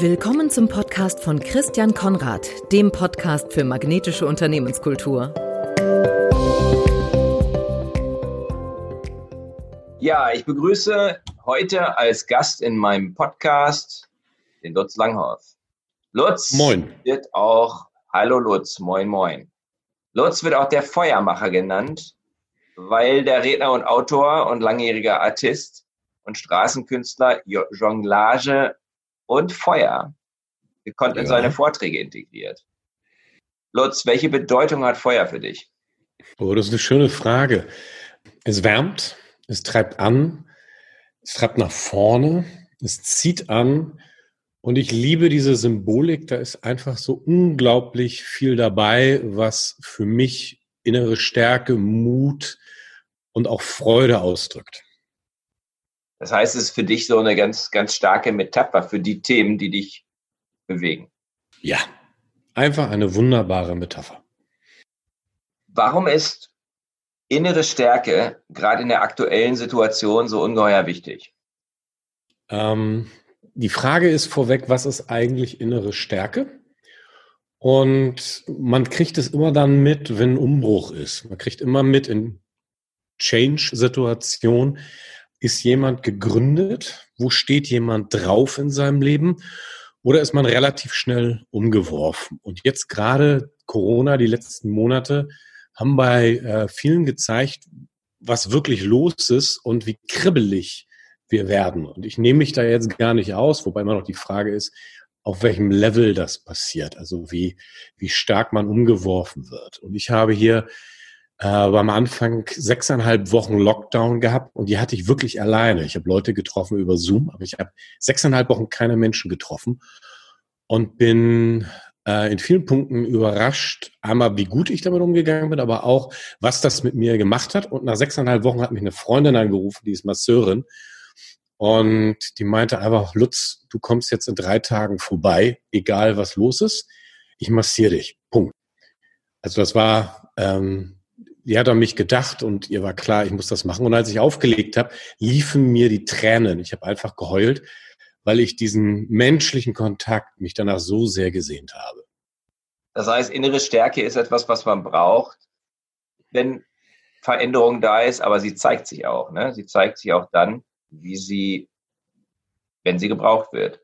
Willkommen zum Podcast von Christian Konrad, dem Podcast für magnetische Unternehmenskultur. Ja, ich begrüße heute als Gast in meinem Podcast den Lutz Langhoff. Lutz moin. wird auch, hallo Lutz, moin moin. Lutz wird auch der Feuermacher genannt, weil der Redner und Autor und langjähriger Artist und Straßenkünstler Jonglage und Feuer gekonnt ja. in seine Vorträge integriert. Lutz, welche Bedeutung hat Feuer für dich? Oh, das ist eine schöne Frage. Es wärmt, es treibt an, es treibt nach vorne, es zieht an. Und ich liebe diese Symbolik. Da ist einfach so unglaublich viel dabei, was für mich innere Stärke, Mut und auch Freude ausdrückt. Das heißt, es ist für dich so eine ganz, ganz starke Metapher für die Themen, die dich bewegen. Ja, einfach eine wunderbare Metapher. Warum ist innere Stärke gerade in der aktuellen Situation so ungeheuer wichtig? Ähm, die Frage ist vorweg, was ist eigentlich innere Stärke? Und man kriegt es immer dann mit, wenn Umbruch ist. Man kriegt immer mit in Change-Situationen, ist jemand gegründet? Wo steht jemand drauf in seinem Leben? Oder ist man relativ schnell umgeworfen? Und jetzt gerade Corona, die letzten Monate, haben bei äh, vielen gezeigt, was wirklich los ist und wie kribbelig wir werden. Und ich nehme mich da jetzt gar nicht aus, wobei immer noch die Frage ist, auf welchem Level das passiert, also wie, wie stark man umgeworfen wird. Und ich habe hier äh, am Anfang sechseinhalb Wochen Lockdown gehabt und die hatte ich wirklich alleine. Ich habe Leute getroffen über Zoom, aber ich habe sechseinhalb Wochen keine Menschen getroffen und bin äh, in vielen Punkten überrascht, einmal wie gut ich damit umgegangen bin, aber auch, was das mit mir gemacht hat. Und nach sechseinhalb Wochen hat mich eine Freundin angerufen, die ist Masseurin. Und die meinte einfach, Lutz, du kommst jetzt in drei Tagen vorbei, egal was los ist. Ich massiere dich. Punkt. Also das war ähm, die hat an mich gedacht und ihr war klar, ich muss das machen. Und als ich aufgelegt habe, liefen mir die Tränen. Ich habe einfach geheult, weil ich diesen menschlichen Kontakt mich danach so sehr gesehnt habe. Das heißt, innere Stärke ist etwas, was man braucht, wenn Veränderung da ist, aber sie zeigt sich auch. Ne? Sie zeigt sich auch dann, wie sie, wenn sie gebraucht wird.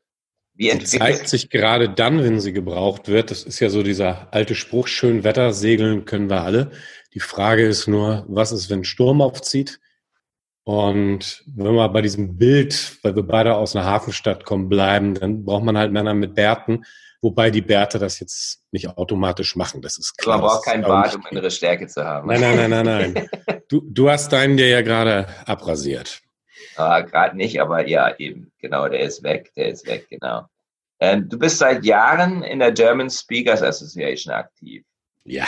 Wie sie zeigt sich gerade dann, wenn sie gebraucht wird. Das ist ja so dieser alte Spruch, schön Wetter segeln können wir alle. Die Frage ist nur, was ist, wenn Sturm aufzieht? Und wenn wir bei diesem Bild, weil wir beide aus einer Hafenstadt kommen, bleiben, dann braucht man halt Männer mit Bärten, wobei die Bärte das jetzt nicht automatisch machen. Das ist klar. Man braucht keinen Bart, um innere Stärke zu haben. Nein, nein, nein, nein, nein. Du, du hast deinen dir ja gerade abrasiert. Ah, gerade nicht, aber ja, eben. Genau, der ist weg, der ist weg, genau. Ähm, du bist seit Jahren in der German Speakers Association aktiv. Ja.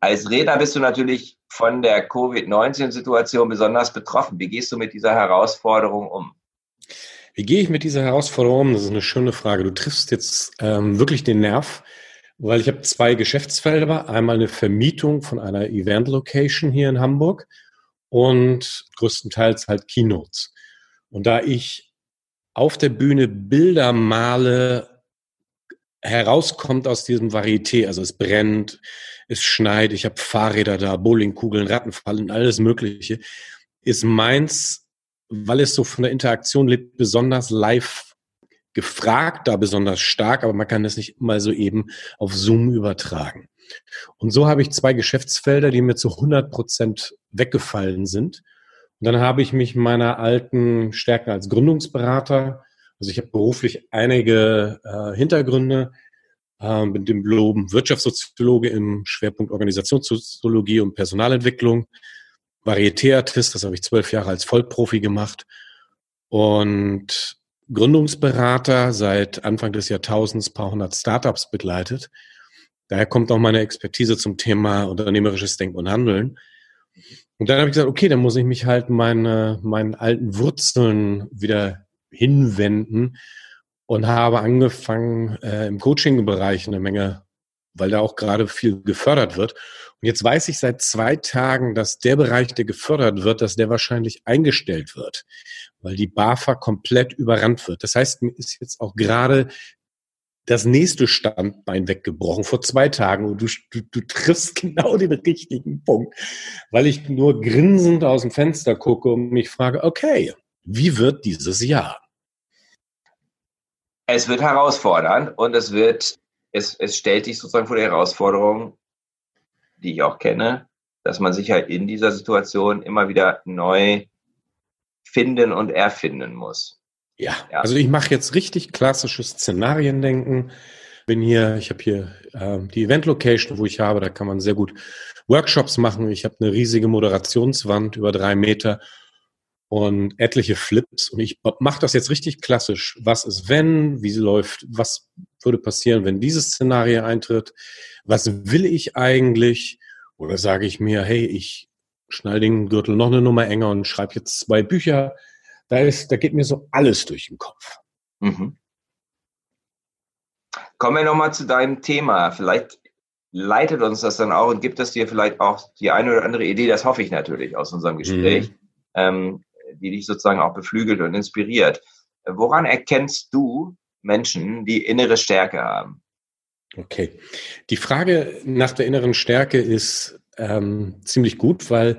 Als Redner bist du natürlich von der Covid-19-Situation besonders betroffen. Wie gehst du mit dieser Herausforderung um? Wie gehe ich mit dieser Herausforderung um? Das ist eine schöne Frage. Du triffst jetzt ähm, wirklich den Nerv, weil ich habe zwei Geschäftsfelder. Einmal eine Vermietung von einer Event-Location hier in Hamburg und größtenteils halt Keynotes. Und da ich auf der Bühne Bilder male, herauskommt aus diesem Varieté, also es brennt, es schneit, ich habe Fahrräder da, Bowlingkugeln, Rattenfallen, alles Mögliche, ist meins, weil es so von der Interaktion lebt, besonders live gefragt, da besonders stark, aber man kann das nicht mal so eben auf Zoom übertragen. Und so habe ich zwei Geschäftsfelder, die mir zu 100 Prozent weggefallen sind. Und dann habe ich mich meiner alten Stärken als Gründungsberater, also ich habe beruflich einige äh, Hintergründe, äh, mit dem Diplom Wirtschaftssoziologe im Schwerpunkt Organisationssoziologie und Personalentwicklung, Varieté-Artist, das habe ich zwölf Jahre als Vollprofi gemacht und Gründungsberater seit Anfang des Jahrtausends paar hundert Startups begleitet. Daher kommt auch meine Expertise zum Thema unternehmerisches Denken und Handeln. Und dann habe ich gesagt, okay, dann muss ich mich halt meine, meinen alten Wurzeln wieder hinwenden und habe angefangen, äh, im Coaching-Bereich eine Menge weil da auch gerade viel gefördert wird. Und jetzt weiß ich seit zwei Tagen, dass der Bereich, der gefördert wird, dass der wahrscheinlich eingestellt wird, weil die BAFA komplett überrannt wird. Das heißt, mir ist jetzt auch gerade das nächste Standbein weggebrochen vor zwei Tagen und du, du, du triffst genau den richtigen Punkt, weil ich nur grinsend aus dem Fenster gucke und mich frage, okay, wie wird dieses Jahr? Es wird herausfordernd und es wird, es, es stellt dich sozusagen vor die Herausforderung, die ich auch kenne, dass man sich halt in dieser Situation immer wieder neu finden und erfinden muss. Ja, ja. also ich mache jetzt richtig klassisches Szenariendenken. Bin hier, ich habe hier äh, die Event-Location, wo ich habe, da kann man sehr gut Workshops machen. Ich habe eine riesige Moderationswand über drei Meter und etliche Flips. Und ich mache das jetzt richtig klassisch. Was ist wenn? Wie läuft? Was würde passieren, wenn dieses Szenario eintritt? Was will ich eigentlich? Oder sage ich mir, hey, ich schnall den Gürtel noch eine Nummer enger und schreibe jetzt zwei Bücher. Da ist, da geht mir so alles durch den Kopf. Mhm. Kommen wir nochmal zu deinem Thema. Vielleicht leitet uns das dann auch und gibt es dir vielleicht auch die eine oder andere Idee, das hoffe ich natürlich aus unserem Gespräch, mhm. ähm, die dich sozusagen auch beflügelt und inspiriert. Woran erkennst du Menschen, die innere Stärke haben? Okay. Die Frage nach der inneren Stärke ist ähm, ziemlich gut, weil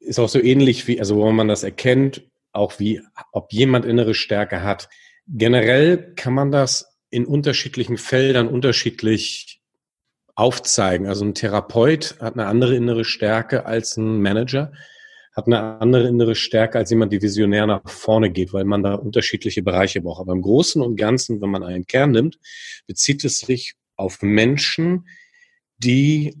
ist auch so ähnlich wie, also wo man das erkennt, auch wie, ob jemand innere Stärke hat. Generell kann man das in unterschiedlichen Feldern unterschiedlich aufzeigen. Also ein Therapeut hat eine andere innere Stärke als ein Manager hat eine andere innere Stärke als jemand, die visionär nach vorne geht, weil man da unterschiedliche Bereiche braucht. Aber im Großen und Ganzen, wenn man einen Kern nimmt, bezieht es sich auf Menschen, die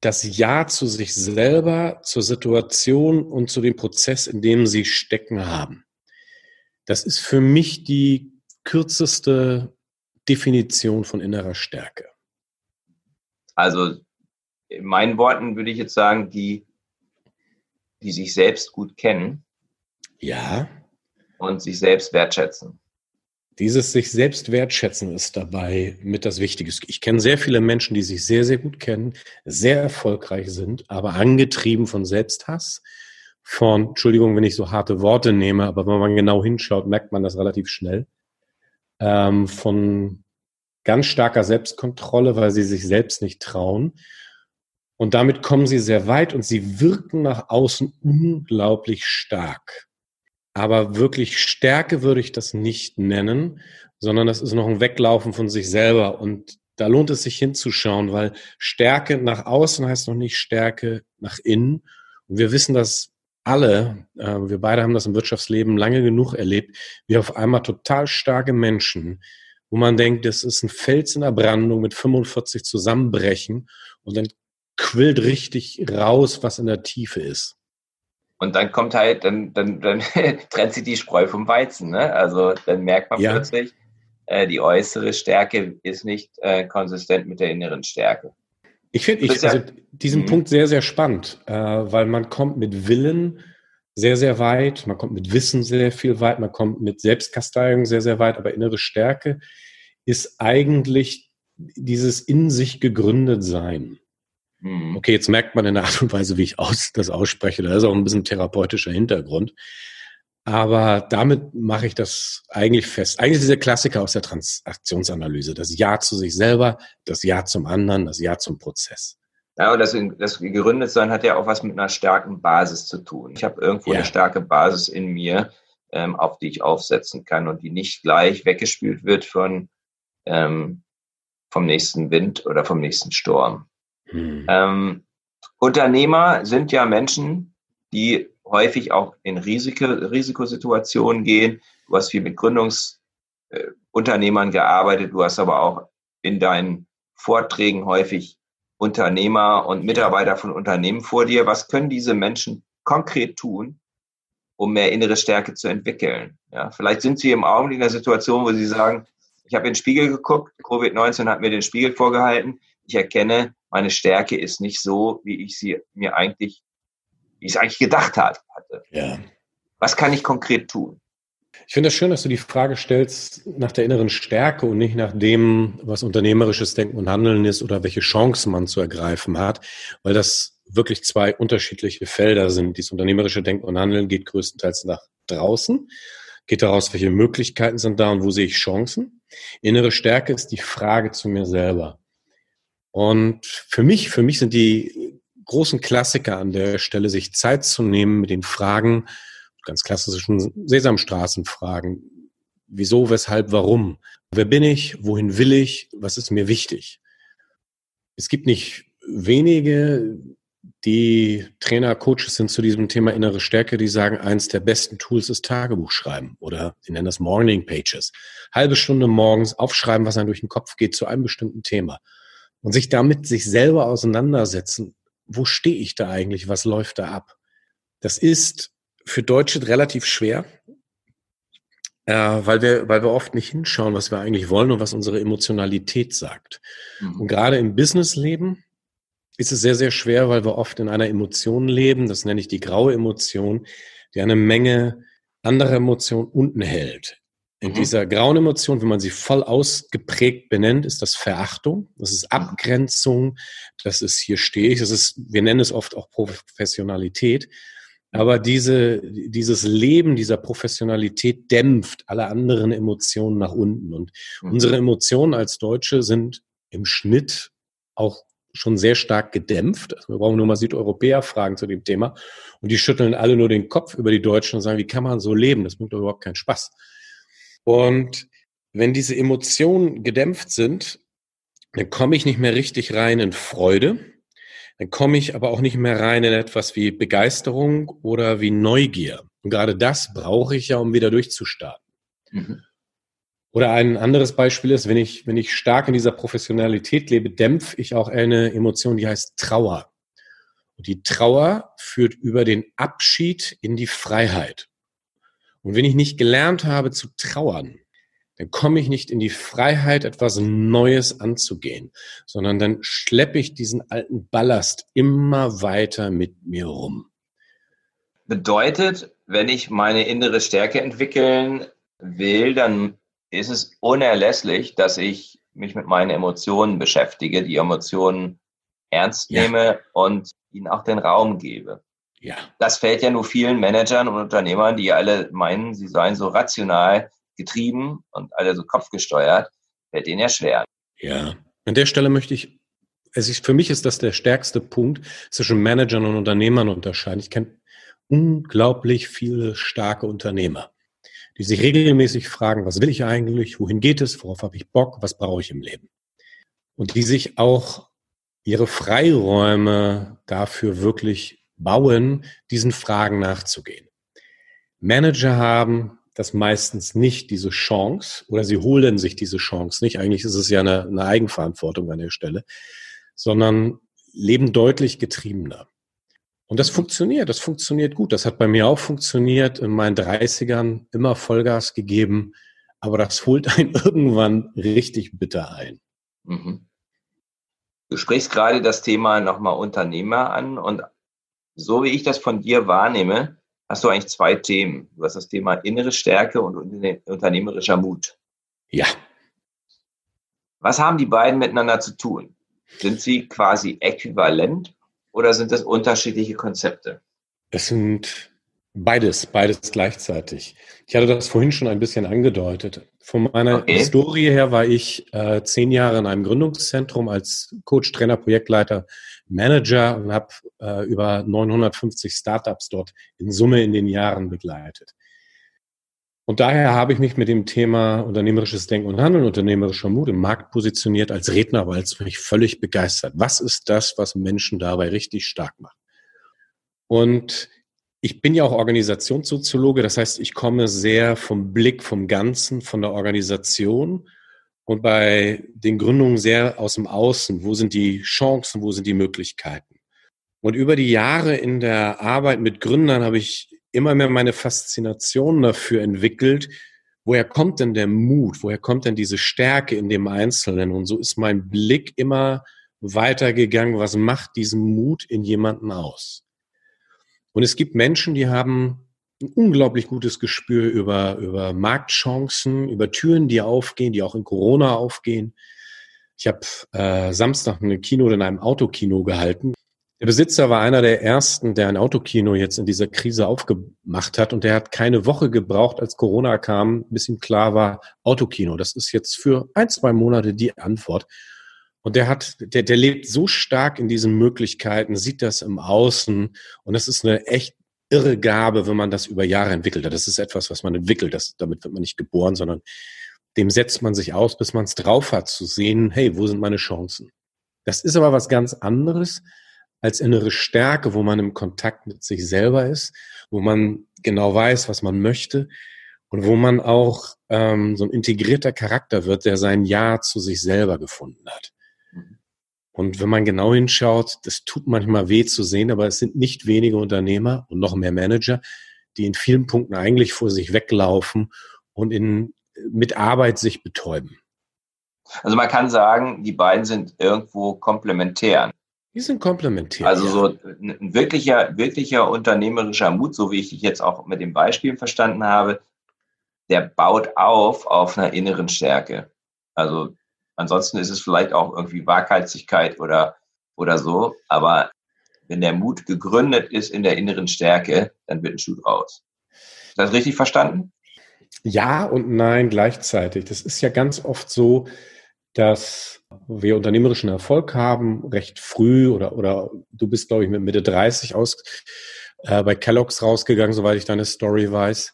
das Ja zu sich selber, zur Situation und zu dem Prozess, in dem sie stecken haben. Das ist für mich die kürzeste Definition von innerer Stärke. Also in meinen Worten würde ich jetzt sagen, die die sich selbst gut kennen. Ja. Und sich selbst wertschätzen. Dieses sich selbst wertschätzen ist dabei mit das Wichtigste. Ich kenne sehr viele Menschen, die sich sehr, sehr gut kennen, sehr erfolgreich sind, aber angetrieben von Selbsthass, von, Entschuldigung, wenn ich so harte Worte nehme, aber wenn man genau hinschaut, merkt man das relativ schnell, ähm, von ganz starker Selbstkontrolle, weil sie sich selbst nicht trauen und damit kommen sie sehr weit und sie wirken nach außen unglaublich stark. Aber wirklich Stärke würde ich das nicht nennen, sondern das ist noch ein Weglaufen von sich selber. Und da lohnt es sich hinzuschauen, weil Stärke nach außen heißt noch nicht Stärke nach innen. Und wir wissen das alle, äh, wir beide haben das im Wirtschaftsleben lange genug erlebt, wie auf einmal total starke Menschen, wo man denkt, das ist ein Fels in der Brandung mit 45 zusammenbrechen und dann quillt richtig raus, was in der Tiefe ist. Und dann kommt halt, dann, dann, dann trennt sich die Spreu vom Weizen. Ne? Also dann merkt man ja. plötzlich, äh, die äußere Stärke ist nicht äh, konsistent mit der inneren Stärke. Ich finde ich, also diesen mhm. Punkt sehr, sehr spannend, äh, weil man kommt mit Willen sehr, sehr weit, man kommt mit Wissen sehr viel weit, man kommt mit Selbstkasteiung sehr, sehr weit, aber innere Stärke ist eigentlich dieses in sich gegründet Sein. Mhm. Okay, jetzt merkt man in der Art und Weise, wie ich aus, das ausspreche, da ist auch ein bisschen therapeutischer Hintergrund. Aber damit mache ich das eigentlich fest. Eigentlich ist dieser Klassiker aus der Transaktionsanalyse. Das Ja zu sich selber, das Ja zum anderen, das Ja zum Prozess. Ja, und das, das gegründet sein hat ja auch was mit einer starken Basis zu tun. Ich habe irgendwo ja. eine starke Basis in mir, ähm, auf die ich aufsetzen kann und die nicht gleich weggespült wird von, ähm, vom nächsten Wind oder vom nächsten Sturm. Hm. Ähm, Unternehmer sind ja Menschen, die häufig auch in Risiko, Risikosituationen gehen. Du hast viel mit Gründungsunternehmern äh, gearbeitet, du hast aber auch in deinen Vorträgen häufig Unternehmer und Mitarbeiter von Unternehmen vor dir. Was können diese Menschen konkret tun, um mehr innere Stärke zu entwickeln? Ja, vielleicht sind sie im Augenblick in der Situation, wo sie sagen, ich habe in den Spiegel geguckt, Covid-19 hat mir den Spiegel vorgehalten, ich erkenne, meine Stärke ist nicht so, wie ich sie mir eigentlich, wie ich es eigentlich gedacht hatte. Ja. Was kann ich konkret tun? Ich finde es das schön, dass du die Frage stellst nach der inneren Stärke und nicht nach dem, was unternehmerisches Denken und Handeln ist oder welche Chancen man zu ergreifen hat, weil das wirklich zwei unterschiedliche Felder sind. Dieses unternehmerische Denken und Handeln geht größtenteils nach draußen, geht daraus, welche Möglichkeiten sind da und wo sehe ich Chancen. Innere Stärke ist die Frage zu mir selber. Und für mich, für mich sind die großen Klassiker an der Stelle, sich Zeit zu nehmen mit den Fragen, ganz klassischen Sesamstraßenfragen. Wieso, weshalb, warum? Wer bin ich? Wohin will ich? Was ist mir wichtig? Es gibt nicht wenige, die Trainer, Coaches sind zu diesem Thema innere Stärke, die sagen, eins der besten Tools ist Tagebuch schreiben oder die nennen das Morning Pages. Halbe Stunde morgens aufschreiben, was einem durch den Kopf geht zu einem bestimmten Thema und sich damit sich selber auseinandersetzen. Wo stehe ich da eigentlich? Was läuft da ab? Das ist für Deutsche relativ schwer, äh, weil, wir, weil wir oft nicht hinschauen, was wir eigentlich wollen und was unsere Emotionalität sagt. Mhm. Und gerade im Businessleben ist es sehr, sehr schwer, weil wir oft in einer Emotion leben, das nenne ich die graue Emotion, die eine Menge anderer Emotionen unten hält. In mhm. dieser grauen Emotion, wenn man sie voll ausgeprägt benennt, ist das Verachtung, das ist mhm. Abgrenzung, das ist hier stehe ich, das ist, wir nennen es oft auch Professionalität. Aber diese, dieses Leben dieser Professionalität dämpft alle anderen Emotionen nach unten. Und mhm. unsere Emotionen als Deutsche sind im Schnitt auch schon sehr stark gedämpft. Also wir brauchen nur mal Südeuropäer fragen zu dem Thema. Und die schütteln alle nur den Kopf über die Deutschen und sagen, wie kann man so leben? Das macht doch überhaupt keinen Spaß. Und wenn diese Emotionen gedämpft sind, dann komme ich nicht mehr richtig rein in Freude dann komme ich aber auch nicht mehr rein in etwas wie Begeisterung oder wie Neugier. Und gerade das brauche ich ja, um wieder durchzustarten. Mhm. Oder ein anderes Beispiel ist, wenn ich, wenn ich stark in dieser Professionalität lebe, dämpfe ich auch eine Emotion, die heißt Trauer. Und die Trauer führt über den Abschied in die Freiheit. Und wenn ich nicht gelernt habe zu trauern, dann komme ich nicht in die Freiheit, etwas Neues anzugehen, sondern dann schleppe ich diesen alten Ballast immer weiter mit mir rum. Bedeutet, wenn ich meine innere Stärke entwickeln will, dann ist es unerlässlich, dass ich mich mit meinen Emotionen beschäftige, die Emotionen ernst nehme ja. und ihnen auch den Raum gebe. Ja. Das fällt ja nur vielen Managern und Unternehmern, die alle meinen, sie seien so rational, getrieben und alle so kopfgesteuert, fällt denen ja schwer. Ja, an der Stelle möchte ich, ist, für mich ist das der stärkste Punkt zwischen Managern und Unternehmern unterscheiden. Ich kenne unglaublich viele starke Unternehmer, die sich regelmäßig fragen, was will ich eigentlich, wohin geht es, worauf habe ich Bock, was brauche ich im Leben. Und die sich auch ihre Freiräume dafür wirklich bauen, diesen Fragen nachzugehen. Manager haben das meistens nicht diese Chance oder sie holen sich diese Chance nicht. Eigentlich ist es ja eine, eine Eigenverantwortung an der Stelle, sondern leben deutlich getriebener. Und das funktioniert, das funktioniert gut. Das hat bei mir auch funktioniert, in meinen 30ern immer Vollgas gegeben, aber das holt einen irgendwann richtig bitter ein. Mhm. Du sprichst gerade das Thema nochmal Unternehmer an und so wie ich das von dir wahrnehme, hast du eigentlich zwei Themen. Du hast das Thema innere Stärke und unternehmerischer Mut. Ja. Was haben die beiden miteinander zu tun? Sind sie quasi äquivalent oder sind das unterschiedliche Konzepte? Es sind beides, beides gleichzeitig. Ich hatte das vorhin schon ein bisschen angedeutet. Von meiner okay. Historie her war ich äh, zehn Jahre in einem Gründungszentrum als Coach, Trainer, Projektleiter Manager und habe äh, über 950 Startups dort in Summe in den Jahren begleitet. Und daher habe ich mich mit dem Thema unternehmerisches Denken und Handeln, unternehmerischer Mut im Markt positioniert als Redner, weil es mich völlig begeistert. Was ist das, was Menschen dabei richtig stark macht? Und ich bin ja auch Organisationssoziologe, das heißt, ich komme sehr vom Blick vom Ganzen, von der Organisation und bei den Gründungen sehr aus dem Außen. Wo sind die Chancen, wo sind die Möglichkeiten? Und über die Jahre in der Arbeit mit Gründern habe ich immer mehr meine Faszination dafür entwickelt, woher kommt denn der Mut, woher kommt denn diese Stärke in dem Einzelnen? Und so ist mein Blick immer weitergegangen, was macht diesen Mut in jemanden aus? Und es gibt Menschen, die haben ein unglaublich gutes Gespür über, über Marktchancen, über Türen, die aufgehen, die auch in Corona aufgehen. Ich habe äh, Samstag eine Kino in einem Autokino gehalten. Der Besitzer war einer der ersten, der ein Autokino jetzt in dieser Krise aufgemacht hat und der hat keine Woche gebraucht, als Corona kam, bis ihm klar war, Autokino, das ist jetzt für ein, zwei Monate die Antwort. Und der hat, der, der lebt so stark in diesen Möglichkeiten, sieht das im Außen und das ist eine echt irre Gabe, wenn man das über Jahre entwickelt hat. Das ist etwas, was man entwickelt. Das, damit wird man nicht geboren, sondern dem setzt man sich aus, bis man es drauf hat, zu sehen, hey, wo sind meine Chancen? Das ist aber was ganz anderes als innere Stärke, wo man im Kontakt mit sich selber ist, wo man genau weiß, was man möchte und wo man auch ähm, so ein integrierter Charakter wird, der sein Ja zu sich selber gefunden hat. Und wenn man genau hinschaut, das tut manchmal weh zu sehen, aber es sind nicht wenige Unternehmer und noch mehr Manager, die in vielen Punkten eigentlich vor sich weglaufen und in, mit Arbeit sich betäuben. Also man kann sagen, die beiden sind irgendwo komplementär. Die sind komplementär. Also so ein wirklicher, wirklicher unternehmerischer Mut, so wie ich dich jetzt auch mit dem Beispiel verstanden habe, der baut auf auf einer inneren Stärke. Also Ansonsten ist es vielleicht auch irgendwie Waghalsigkeit oder, oder so. Aber wenn der Mut gegründet ist in der inneren Stärke, dann wird ein Schuh raus. Ist das richtig verstanden? Ja und nein gleichzeitig. Das ist ja ganz oft so, dass wir unternehmerischen Erfolg haben, recht früh oder, oder du bist, glaube ich, mit Mitte 30 aus äh, bei Kellogg's rausgegangen, soweit ich deine Story weiß.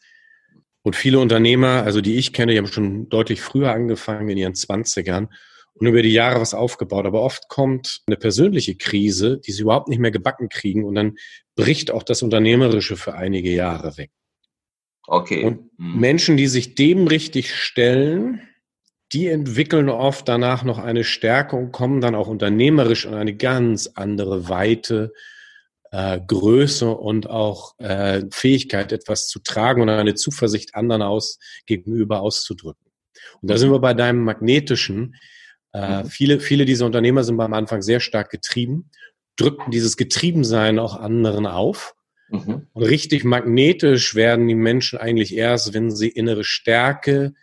Und viele Unternehmer, also die ich kenne, die haben schon deutlich früher angefangen, in ihren Zwanzigern und über die Jahre was aufgebaut. Aber oft kommt eine persönliche Krise, die sie überhaupt nicht mehr gebacken kriegen und dann bricht auch das Unternehmerische für einige Jahre weg. Okay. Und mhm. Menschen, die sich dem richtig stellen, die entwickeln oft danach noch eine Stärke und kommen dann auch unternehmerisch in eine ganz andere Weite, äh, Größe und auch äh, Fähigkeit, etwas zu tragen und eine Zuversicht anderen aus gegenüber auszudrücken. Und da sind wir bei deinem magnetischen. Äh, mhm. viele, viele dieser Unternehmer sind beim Anfang sehr stark getrieben, drücken dieses Getriebensein auch anderen auf. Mhm. Und richtig magnetisch werden die Menschen eigentlich erst, wenn sie innere Stärke,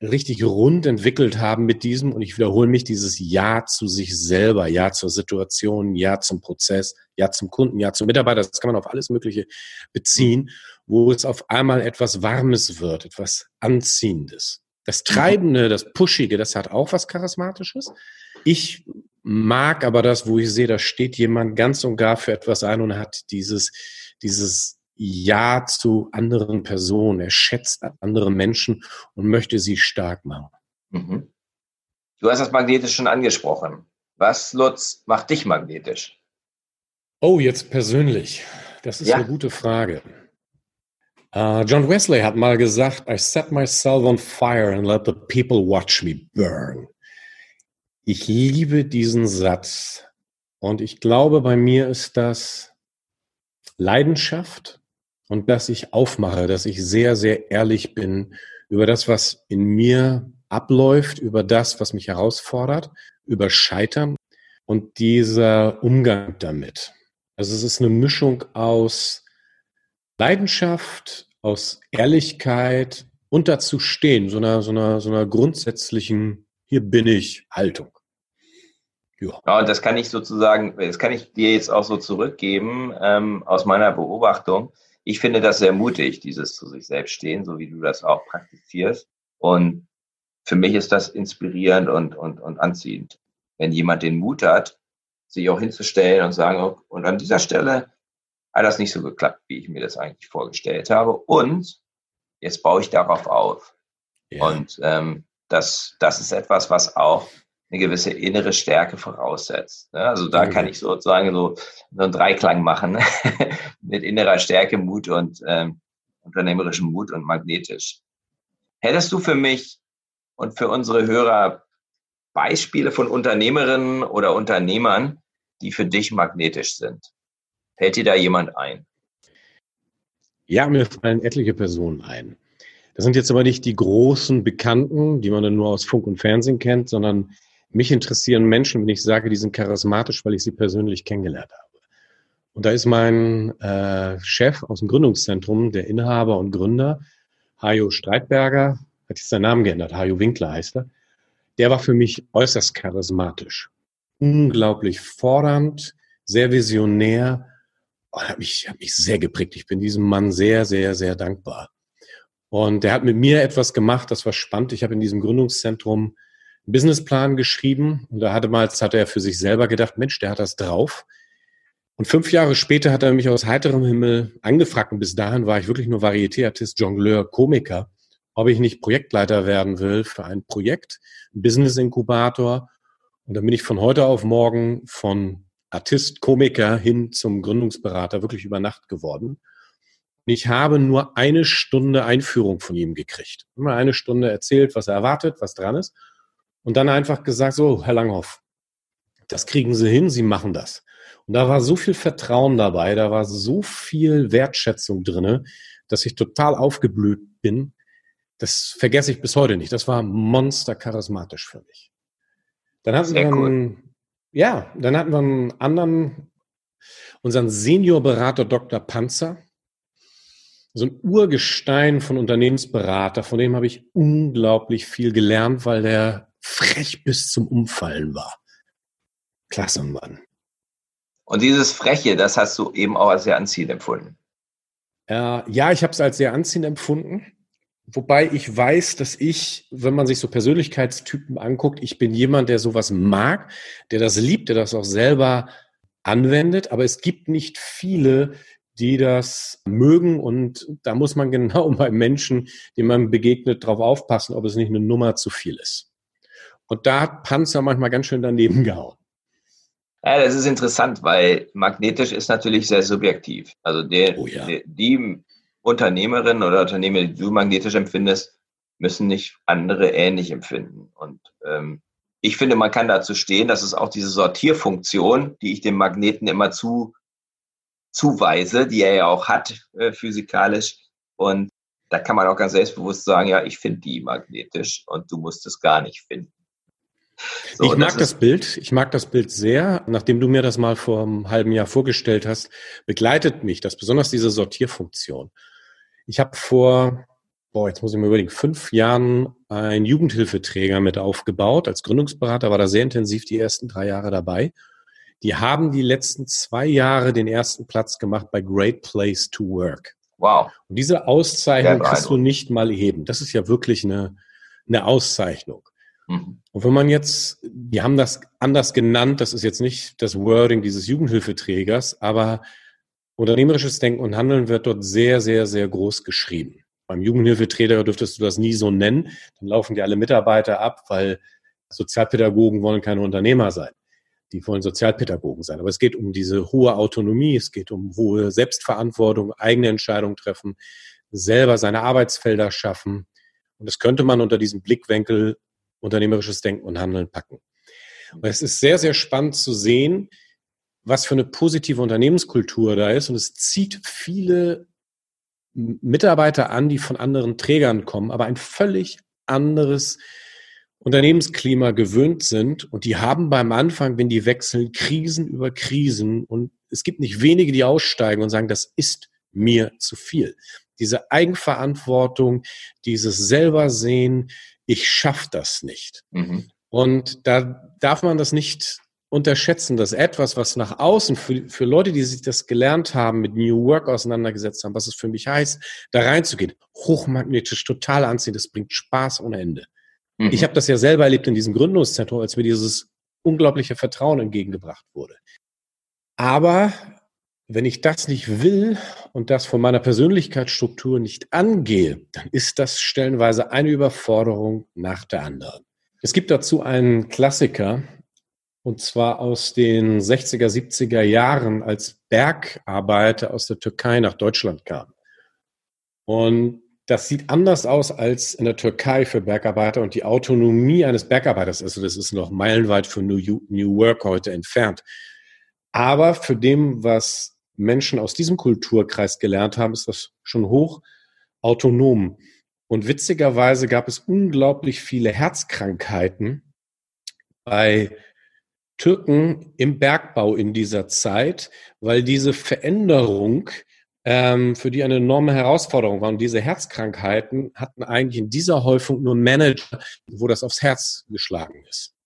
richtig rund entwickelt haben mit diesem, und ich wiederhole mich, dieses Ja zu sich selber, Ja zur Situation, Ja zum Prozess, Ja zum Kunden, Ja zum Mitarbeiter, das kann man auf alles Mögliche beziehen, wo es auf einmal etwas Warmes wird, etwas Anziehendes. Das Treibende, das Pushige, das hat auch was Charismatisches. Ich mag aber das, wo ich sehe, da steht jemand ganz und gar für etwas ein und hat dieses, dieses ja zu anderen Personen. Er schätzt andere Menschen und möchte sie stark machen. Mhm. Du hast das Magnetisch schon angesprochen. Was, Lutz, macht dich magnetisch? Oh, jetzt persönlich. Das ist ja. eine gute Frage. Uh, John Wesley hat mal gesagt, I set myself on fire and let the people watch me burn. Ich liebe diesen Satz. Und ich glaube, bei mir ist das Leidenschaft, und dass ich aufmache, dass ich sehr, sehr ehrlich bin über das, was in mir abläuft, über das, was mich herausfordert, über Scheitern und dieser Umgang damit. Also es ist eine Mischung aus Leidenschaft, aus Ehrlichkeit und dazu stehen, so einer, so einer, so einer grundsätzlichen, hier bin ich Haltung. Ja. ja, und das kann ich sozusagen, das kann ich dir jetzt auch so zurückgeben ähm, aus meiner Beobachtung ich finde das sehr mutig, dieses zu sich selbst stehen, so wie du das auch praktizierst. Und für mich ist das inspirierend und, und, und anziehend. Wenn jemand den Mut hat, sich auch hinzustellen und sagen, und an dieser Stelle hat das nicht so geklappt, wie ich mir das eigentlich vorgestellt habe. Und jetzt baue ich darauf auf. Ja. Und ähm, das, das ist etwas, was auch eine gewisse innere Stärke voraussetzt. Ne? Also da kann ich sozusagen so, so einen Dreiklang machen mit innerer Stärke, Mut und ähm, unternehmerischem Mut und magnetisch. Hättest du für mich und für unsere Hörer Beispiele von Unternehmerinnen oder Unternehmern, die für dich magnetisch sind? Fällt dir da jemand ein? Ja, mir fallen etliche Personen ein. Das sind jetzt aber nicht die großen Bekannten, die man dann nur aus Funk und Fernsehen kennt, sondern mich interessieren Menschen, wenn ich sage, die sind charismatisch, weil ich sie persönlich kennengelernt habe. Und da ist mein äh, Chef aus dem Gründungszentrum, der Inhaber und Gründer, Hajo Streitberger, hat jetzt seinen Namen geändert, Hajo Winkler heißt er. Der war für mich äußerst charismatisch. Unglaublich fordernd, sehr visionär. Oh, hat mich, hat mich sehr geprägt. Ich bin diesem Mann sehr, sehr, sehr dankbar. Und der hat mit mir etwas gemacht, das war spannend. Ich habe in diesem Gründungszentrum Businessplan geschrieben und da hatte mal, hat er für sich selber gedacht, Mensch, der hat das drauf. Und fünf Jahre später hat er mich aus heiterem Himmel angefragt und bis dahin war ich wirklich nur Varieté-Artist, Jongleur, Komiker, ob ich nicht Projektleiter werden will für ein Projekt, Business-Inkubator. Und dann bin ich von heute auf morgen von Artist, Komiker hin zum Gründungsberater wirklich über Nacht geworden. Und ich habe nur eine Stunde Einführung von ihm gekriegt. Immer eine Stunde erzählt, was er erwartet, was dran ist. Und dann einfach gesagt, so, Herr Langhoff, das kriegen Sie hin, Sie machen das. Und da war so viel Vertrauen dabei, da war so viel Wertschätzung drinne, dass ich total aufgeblüht bin. Das vergesse ich bis heute nicht. Das war monster charismatisch für mich. Dann hatten Sehr wir einen, cool. ja, dann hatten wir einen anderen, unseren Seniorberater Dr. Panzer. So ein Urgestein von Unternehmensberater, von dem habe ich unglaublich viel gelernt, weil der frech bis zum Umfallen war. Klasse Mann. Und dieses Freche, das hast du eben auch als sehr anziehend empfunden. Äh, ja, ich habe es als sehr anziehend empfunden. Wobei ich weiß, dass ich, wenn man sich so Persönlichkeitstypen anguckt, ich bin jemand, der sowas mag, der das liebt, der das auch selber anwendet. Aber es gibt nicht viele, die das mögen. Und da muss man genau bei Menschen, denen man begegnet, drauf aufpassen, ob es nicht eine Nummer zu viel ist. Und da hat Panzer manchmal ganz schön daneben gehauen. Ja, das ist interessant, weil magnetisch ist natürlich sehr subjektiv. Also der, oh ja. die, die Unternehmerin oder Unternehmer, die du magnetisch empfindest, müssen nicht andere ähnlich empfinden. Und ähm, ich finde, man kann dazu stehen, dass es auch diese Sortierfunktion, die ich dem Magneten immer zu, zuweise, die er ja auch hat, äh, physikalisch. Und da kann man auch ganz selbstbewusst sagen, ja, ich finde die magnetisch und du musst es gar nicht finden. So, ich mag das, das Bild. Ich mag das Bild sehr. Nachdem du mir das mal vor einem halben Jahr vorgestellt hast, begleitet mich das, besonders diese Sortierfunktion. Ich habe vor, boah, jetzt muss ich mir überlegen, fünf Jahren einen Jugendhilfeträger mit aufgebaut. Als Gründungsberater war da sehr intensiv die ersten drei Jahre dabei. Die haben die letzten zwei Jahre den ersten Platz gemacht bei Great Place to Work. Wow. Und diese Auszeichnung kannst du nicht mal heben. Das ist ja wirklich eine, eine Auszeichnung. Mhm. Und wenn man jetzt, wir haben das anders genannt, das ist jetzt nicht das Wording dieses Jugendhilfeträgers, aber unternehmerisches Denken und Handeln wird dort sehr, sehr, sehr groß geschrieben. Beim Jugendhilfeträger dürftest du das nie so nennen, dann laufen die alle Mitarbeiter ab, weil Sozialpädagogen wollen keine Unternehmer sein. Die wollen Sozialpädagogen sein. Aber es geht um diese hohe Autonomie, es geht um hohe Selbstverantwortung, eigene Entscheidungen treffen, selber seine Arbeitsfelder schaffen. Und das könnte man unter diesem Blickwinkel unternehmerisches Denken und Handeln packen. Und es ist sehr, sehr spannend zu sehen, was für eine positive Unternehmenskultur da ist. Und es zieht viele Mitarbeiter an, die von anderen Trägern kommen, aber ein völlig anderes Unternehmensklima gewöhnt sind. Und die haben beim Anfang, wenn die wechseln, Krisen über Krisen. Und es gibt nicht wenige, die aussteigen und sagen, das ist mir zu viel. Diese Eigenverantwortung, dieses selber sehen, ich schaffe das nicht. Mhm. Und da darf man das nicht unterschätzen, dass etwas, was nach außen für, für Leute, die sich das gelernt haben, mit New Work auseinandergesetzt haben, was es für mich heißt, da reinzugehen, hochmagnetisch, total anziehen, das bringt Spaß ohne Ende. Mhm. Ich habe das ja selber erlebt in diesem Gründungszentrum, als mir dieses unglaubliche Vertrauen entgegengebracht wurde. Aber wenn ich das nicht will und das von meiner Persönlichkeitsstruktur nicht angehe, dann ist das stellenweise eine Überforderung nach der anderen. Es gibt dazu einen Klassiker, und zwar aus den 60er, 70er Jahren, als Bergarbeiter aus der Türkei nach Deutschland kamen. Und das sieht anders aus als in der Türkei für Bergarbeiter und die Autonomie eines Bergarbeiters, also das ist noch meilenweit von New, New Work heute entfernt. Aber für dem, was Menschen aus diesem Kulturkreis gelernt haben, ist das schon hoch autonom. Und witzigerweise gab es unglaublich viele Herzkrankheiten bei Türken im Bergbau in dieser Zeit, weil diese Veränderung ähm, für die eine enorme Herausforderung war. Und diese Herzkrankheiten hatten eigentlich in dieser Häufung nur Manager, wo das aufs Herz geschlagen ist.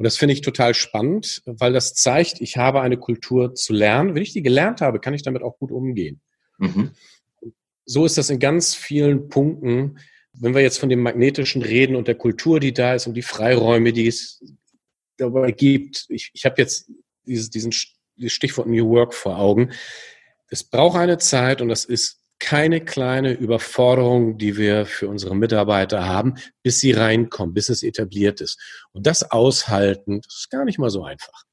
Und das finde ich total spannend, weil das zeigt, ich habe eine Kultur zu lernen. Wenn ich die gelernt habe, kann ich damit auch gut umgehen. Mhm. So ist das in ganz vielen Punkten. Wenn wir jetzt von dem Magnetischen reden und der Kultur, die da ist und die Freiräume, die es dabei gibt. Ich, ich habe jetzt dieses, diesen dieses Stichwort New Work vor Augen. Es braucht eine Zeit und das ist keine kleine Überforderung, die wir für unsere Mitarbeiter haben, bis sie reinkommen, bis es etabliert ist. Und das aushalten, das ist gar nicht mal so einfach.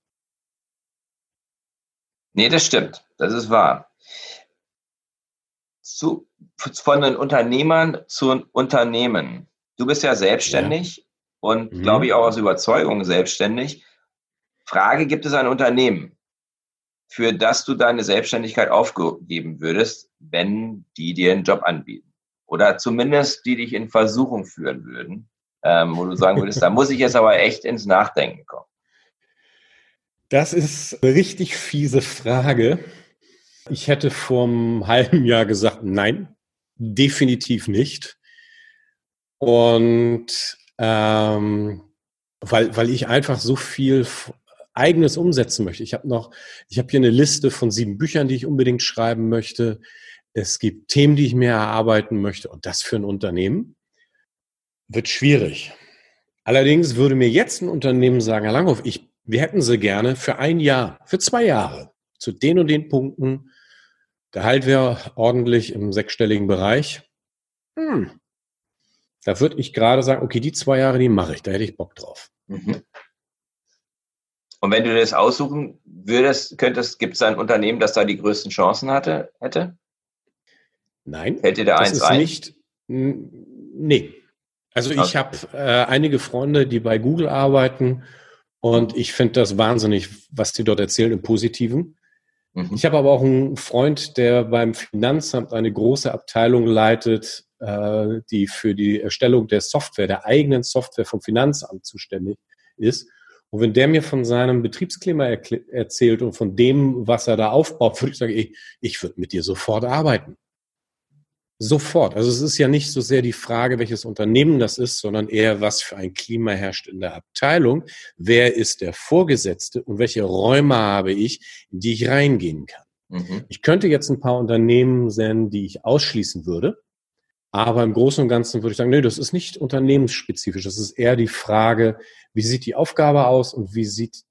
Nee, das stimmt. Das ist wahr. Zu, von den Unternehmern zu Unternehmen. Du bist ja selbstständig ja. und mhm. glaube ich auch aus Überzeugung selbstständig. Frage, gibt es ein Unternehmen, für das du deine Selbstständigkeit aufgeben würdest, wenn die dir einen Job anbieten? Oder zumindest die dich in Versuchung führen würden, ähm, wo du sagen würdest, da muss ich jetzt aber echt ins Nachdenken kommen. Das ist eine richtig fiese Frage. Ich hätte vor einem halben Jahr gesagt, nein, definitiv nicht. Und ähm, weil, weil ich einfach so viel eigenes umsetzen möchte. Ich habe noch, ich habe hier eine Liste von sieben Büchern, die ich unbedingt schreiben möchte. Es gibt Themen, die ich mehr erarbeiten möchte. Und das für ein Unternehmen wird schwierig. Allerdings würde mir jetzt ein Unternehmen sagen, Herr Langhoff, ich, wir hätten sie gerne für ein Jahr, für zwei Jahre, zu den und den Punkten. Gehalt wäre ordentlich im sechsstelligen Bereich. Hm. Da würde ich gerade sagen, okay, die zwei Jahre, die mache ich, da hätte ich Bock drauf. Mhm. Und wenn du das aussuchen würdest, könntest, gibt es ein Unternehmen, das da die größten Chancen hatte, hätte? Nein. Fällt dir da eins ein? Nicht, nee. Also ich okay. habe äh, einige Freunde, die bei Google arbeiten und ich finde das wahnsinnig, was die dort erzählen im Positiven. Mhm. Ich habe aber auch einen Freund, der beim Finanzamt eine große Abteilung leitet, äh, die für die Erstellung der Software, der eigenen Software vom Finanzamt zuständig ist. Und wenn der mir von seinem Betriebsklima erzählt und von dem, was er da aufbaut, würde ich sagen, ich, ich würde mit dir sofort arbeiten. Sofort. Also es ist ja nicht so sehr die Frage, welches Unternehmen das ist, sondern eher, was für ein Klima herrscht in der Abteilung. Wer ist der Vorgesetzte und welche Räume habe ich, in die ich reingehen kann? Mhm. Ich könnte jetzt ein paar Unternehmen sehen, die ich ausschließen würde. Aber im Großen und Ganzen würde ich sagen, nee, das ist nicht unternehmensspezifisch. Das ist eher die Frage, wie sieht die Aufgabe aus und wie sieht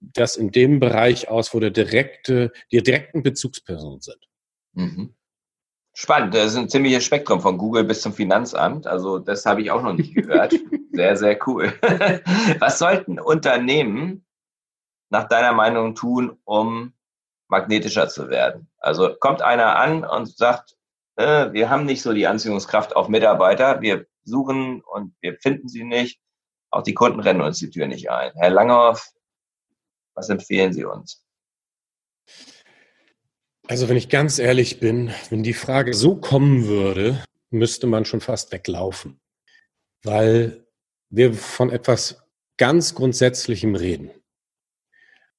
das in dem Bereich aus, wo der direkte, die direkten Bezugspersonen sind. Mhm. Spannend, das ist ein ziemliches Spektrum von Google bis zum Finanzamt. Also das habe ich auch noch nicht gehört. sehr, sehr cool. Was sollten Unternehmen nach deiner Meinung tun, um magnetischer zu werden? Also kommt einer an und sagt, äh, wir haben nicht so die Anziehungskraft auf Mitarbeiter, wir suchen und wir finden sie nicht. Auch die Kunden rennen uns die Tür nicht ein. Herr Langhoff, was empfehlen Sie uns? Also wenn ich ganz ehrlich bin, wenn die Frage so kommen würde, müsste man schon fast weglaufen, weil wir von etwas ganz Grundsätzlichem reden.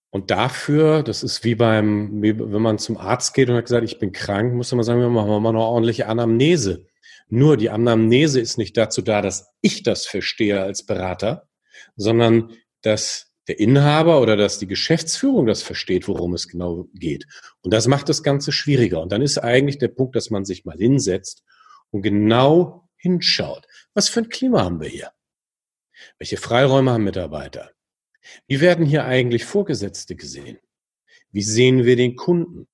Und dafür, das ist wie beim, wie, wenn man zum Arzt geht und hat gesagt, ich bin krank, muss man sagen, wir machen mal eine ordentliche Anamnese. Nur die Anamnese ist nicht dazu da, dass ich das verstehe als Berater, sondern dass der Inhaber oder dass die Geschäftsführung das versteht, worum es genau geht. Und das macht das Ganze schwieriger. Und dann ist eigentlich der Punkt, dass man sich mal hinsetzt und genau hinschaut. Was für ein Klima haben wir hier? Welche Freiräume haben Mitarbeiter? Wie werden hier eigentlich Vorgesetzte gesehen? Wie sehen wir den Kunden?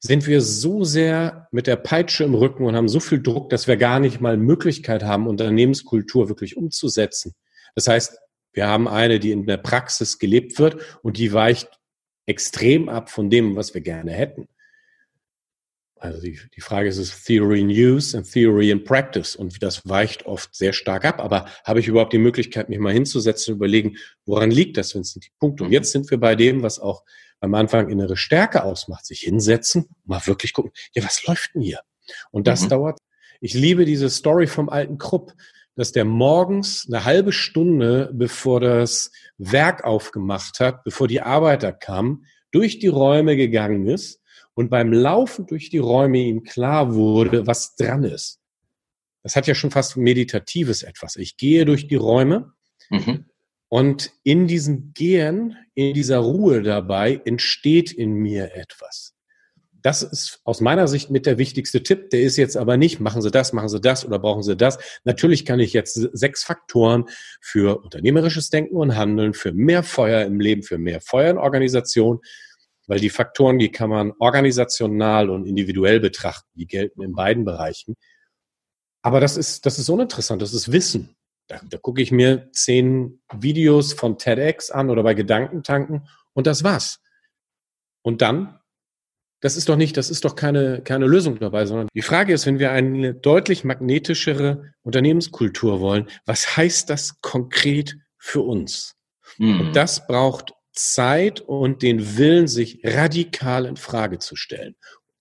Sind wir so sehr mit der Peitsche im Rücken und haben so viel Druck, dass wir gar nicht mal Möglichkeit haben, Unternehmenskultur wirklich umzusetzen? Das heißt, wir haben eine, die in der Praxis gelebt wird und die weicht extrem ab von dem, was wir gerne hätten. Also die, die Frage ist, ist Theory in Use and Theory in Practice und das weicht oft sehr stark ab. Aber habe ich überhaupt die Möglichkeit, mich mal hinzusetzen und überlegen, woran liegt das, wenn es sind die Punkte? Und jetzt sind wir bei dem, was auch am Anfang innere Stärke ausmacht, sich hinsetzen, mal wirklich gucken, ja, was läuft denn hier? Und das mhm. dauert. Ich liebe diese Story vom alten Krupp. dass der morgens eine halbe Stunde, bevor das Werk aufgemacht hat, bevor die Arbeiter kamen, durch die Räume gegangen ist und beim Laufen durch die Räume ihm klar wurde, was dran ist. Das hat ja schon fast meditatives etwas. Ich gehe durch die Räume mhm. und in diesem Gehen, in dieser Ruhe dabei entsteht in mir etwas. Das ist aus meiner Sicht mit der wichtigste Tipp. Der ist jetzt aber nicht, machen Sie das, machen Sie das oder brauchen Sie das. Natürlich kann ich jetzt sechs Faktoren für unternehmerisches Denken und Handeln, für mehr Feuer im Leben, für mehr Feuer in Organisation, weil die Faktoren, die kann man organisational und individuell betrachten. Die gelten in beiden Bereichen. Aber das ist, das ist uninteressant. Das ist Wissen. Da, da gucke ich mir zehn Videos von TEDx an oder bei Gedankentanken und das war's. Und dann das ist doch nicht, das ist doch keine, keine Lösung dabei, sondern die Frage ist, wenn wir eine deutlich magnetischere Unternehmenskultur wollen, was heißt das konkret für uns? Mhm. Und das braucht Zeit und den Willen, sich radikal in Frage zu stellen.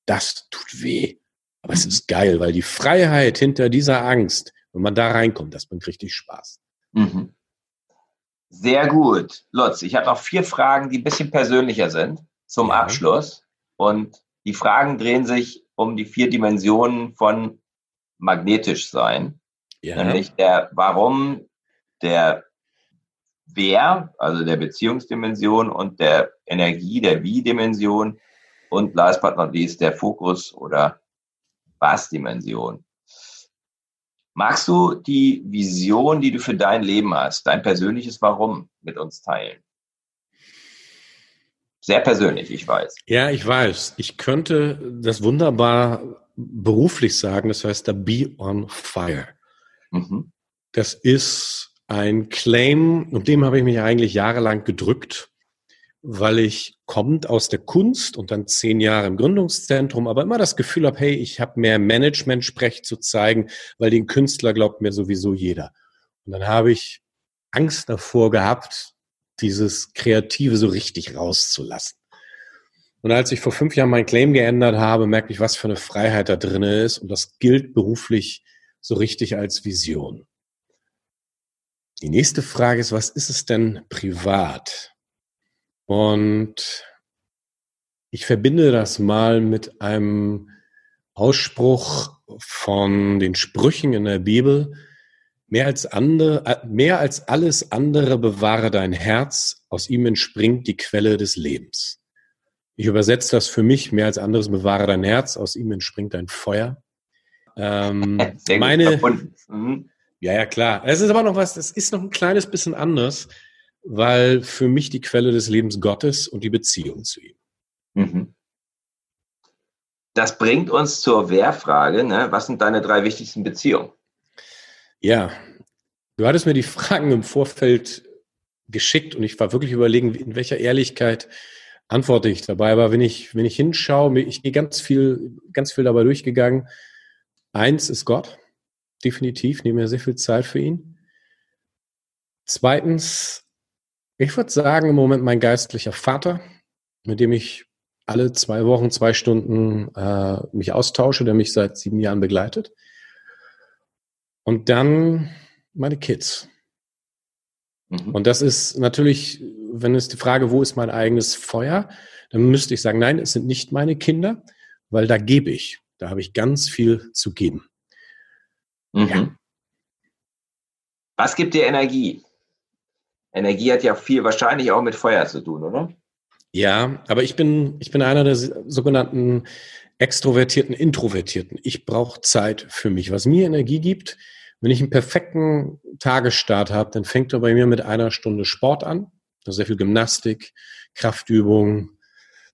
Das tut weh. Aber es ist geil, weil die Freiheit hinter dieser Angst, wenn man da reinkommt, das bringt richtig Spaß. Mhm. Sehr gut. Lutz, ich habe noch vier Fragen, die ein bisschen persönlicher sind zum ja. Abschluss. Und die Fragen drehen sich um die vier Dimensionen von magnetisch sein. Ja. Nämlich der Warum, der Wer, also der Beziehungsdimension und der Energie, der Wie-Dimension und last but not least der Fokus oder Was-Dimension. Magst du die Vision, die du für dein Leben hast, dein persönliches Warum mit uns teilen? Sehr persönlich, ich weiß. Ja, ich weiß. Ich könnte das wunderbar beruflich sagen, das heißt da Be on Fire. Mhm. Das ist ein Claim, und dem habe ich mich eigentlich jahrelang gedrückt, weil ich kommend aus der Kunst und dann zehn Jahre im Gründungszentrum, aber immer das Gefühl habe, hey, ich habe mehr Management-Sprech zu zeigen, weil den Künstler glaubt mir sowieso jeder. Und dann habe ich Angst davor gehabt, dieses Kreative so richtig rauszulassen. Und als ich vor fünf Jahren mein Claim geändert habe, merke ich, was für eine Freiheit da drin ist. Und das gilt beruflich so richtig als Vision. Die nächste Frage ist, was ist es denn privat? Und ich verbinde das mal mit einem Ausspruch von den Sprüchen in der Bibel, Mehr als, andere, äh, mehr als alles andere bewahre dein Herz, aus ihm entspringt die Quelle des Lebens. Ich übersetze das für mich, mehr als anderes bewahre dein Herz, aus ihm entspringt dein Feuer. Ähm, meine, mhm. Ja, ja, klar. Es ist aber noch was, es ist noch ein kleines bisschen anders, weil für mich die Quelle des Lebens Gottes und die Beziehung zu ihm. Mhm. Das bringt uns zur Wehrfrage, ne? was sind deine drei wichtigsten Beziehungen? Ja, du hattest mir die Fragen im Vorfeld geschickt und ich war wirklich überlegen, in welcher Ehrlichkeit antworte ich dabei. Aber wenn ich, wenn ich hinschaue, ich gehe ganz viel, ganz viel dabei durchgegangen. Eins ist Gott, definitiv, nehme mir sehr viel Zeit für ihn. Zweitens, ich würde sagen, im Moment mein geistlicher Vater, mit dem ich alle zwei Wochen, zwei Stunden äh, mich austausche, der mich seit sieben Jahren begleitet. Und dann meine Kids. Mhm. Und das ist natürlich, wenn es die Frage, wo ist mein eigenes Feuer, dann müsste ich sagen, nein, es sind nicht meine Kinder, weil da gebe ich. Da habe ich ganz viel zu geben. Mhm. Ja. Was gibt dir Energie? Energie hat ja viel wahrscheinlich auch mit Feuer zu tun, oder? Ja, aber ich bin, ich bin einer der sogenannten extrovertierten, introvertierten. Ich brauche Zeit für mich. Was mir Energie gibt, wenn ich einen perfekten Tagesstart habe, dann fängt er bei mir mit einer Stunde Sport an. Also sehr viel Gymnastik, Kraftübungen,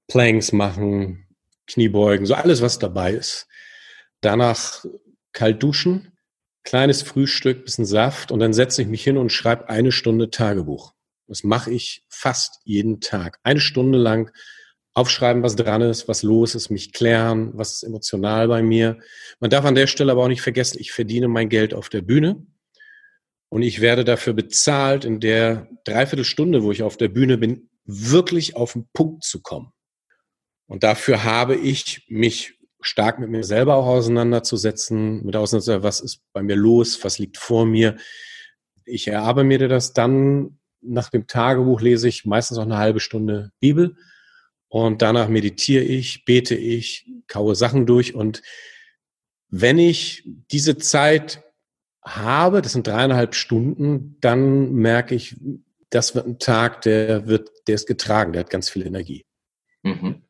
Planks machen, Kniebeugen, so alles, was dabei ist. Danach kalt duschen, kleines Frühstück, bisschen Saft und dann setze ich mich hin und schreibe eine Stunde Tagebuch. Das mache ich fast jeden Tag. Eine Stunde lang aufschreiben, was dran ist, was los ist, mich klären, was ist emotional bei mir. Man darf an der Stelle aber auch nicht vergessen, ich verdiene mein Geld auf der Bühne und ich werde dafür bezahlt, in der Dreiviertelstunde, wo ich auf der Bühne bin, wirklich auf den Punkt zu kommen. Und dafür habe ich mich stark mit mir selber auch auseinanderzusetzen, mit auseinanderzusetzen, was ist bei mir los, was liegt vor mir. Ich erarbeite mir das dann, nach dem Tagebuch lese ich meistens auch eine halbe Stunde Bibel und danach meditiere ich, bete ich, kaue Sachen durch und wenn ich diese Zeit habe, das sind dreieinhalb Stunden, dann merke ich, das wird ein Tag, der wird, der ist getragen, der hat ganz viel Energie. Mhm.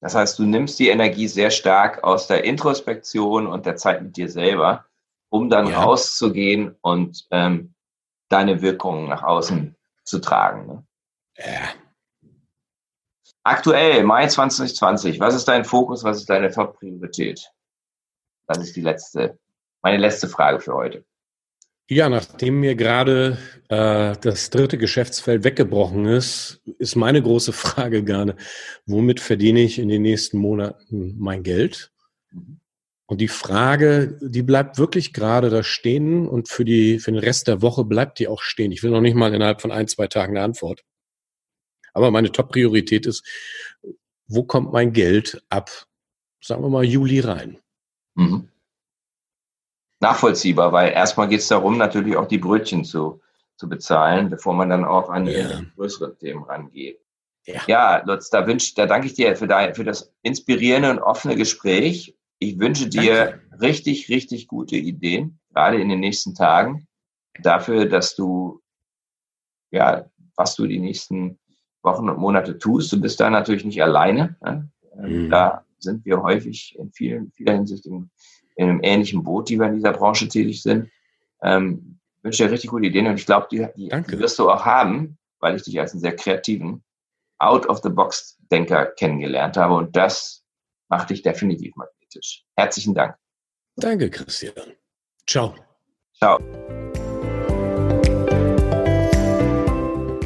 Das heißt, du nimmst die Energie sehr stark aus der Introspektion und der Zeit mit dir selber, um dann ja. rauszugehen und ähm, deine Wirkungen nach außen zu tragen. Ne? Ja. Aktuell, Mai 2020, was ist dein Fokus, was ist deine Top-Priorität? Das ist die letzte, meine letzte Frage für heute. Ja, nachdem mir gerade äh, das dritte Geschäftsfeld weggebrochen ist, ist meine große Frage gerne, womit verdiene ich in den nächsten Monaten mein Geld? Und die Frage, die bleibt wirklich gerade da stehen und für, die, für den Rest der Woche bleibt die auch stehen. Ich will noch nicht mal innerhalb von ein, zwei Tagen eine Antwort. Aber meine Top-Priorität ist, wo kommt mein Geld ab, sagen wir mal, Juli rein? Mhm nachvollziehbar, weil erstmal geht es darum, natürlich auch die Brötchen zu, zu bezahlen, bevor man dann auch an ja. größere Themen rangeht. Ja, ja Lutz, da, wünsch, da danke ich dir für, dein, für das inspirierende und offene Gespräch. Ich wünsche dir danke. richtig, richtig gute Ideen, gerade in den nächsten Tagen, dafür, dass du, ja, was du die nächsten Wochen und Monate tust. Du bist da natürlich nicht alleine. Ne? Mhm. Da sind wir häufig in vielen, vieler Hinsicht im in einem ähnlichen Boot, die wir in dieser Branche tätig sind. Ähm, wünsche dir richtig gute Ideen und ich glaube, die, die, die, wirst du auch haben, weil ich dich als einen sehr kreativen, out-of-the-box-Denker kennengelernt habe und das macht dich definitiv magnetisch. Herzlichen Dank. Danke, Christian. Ciao. Ciao.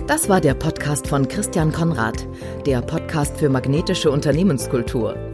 Das war der Podcast von Christian Konrad, der Podcast für magnetische Unternehmenskultur.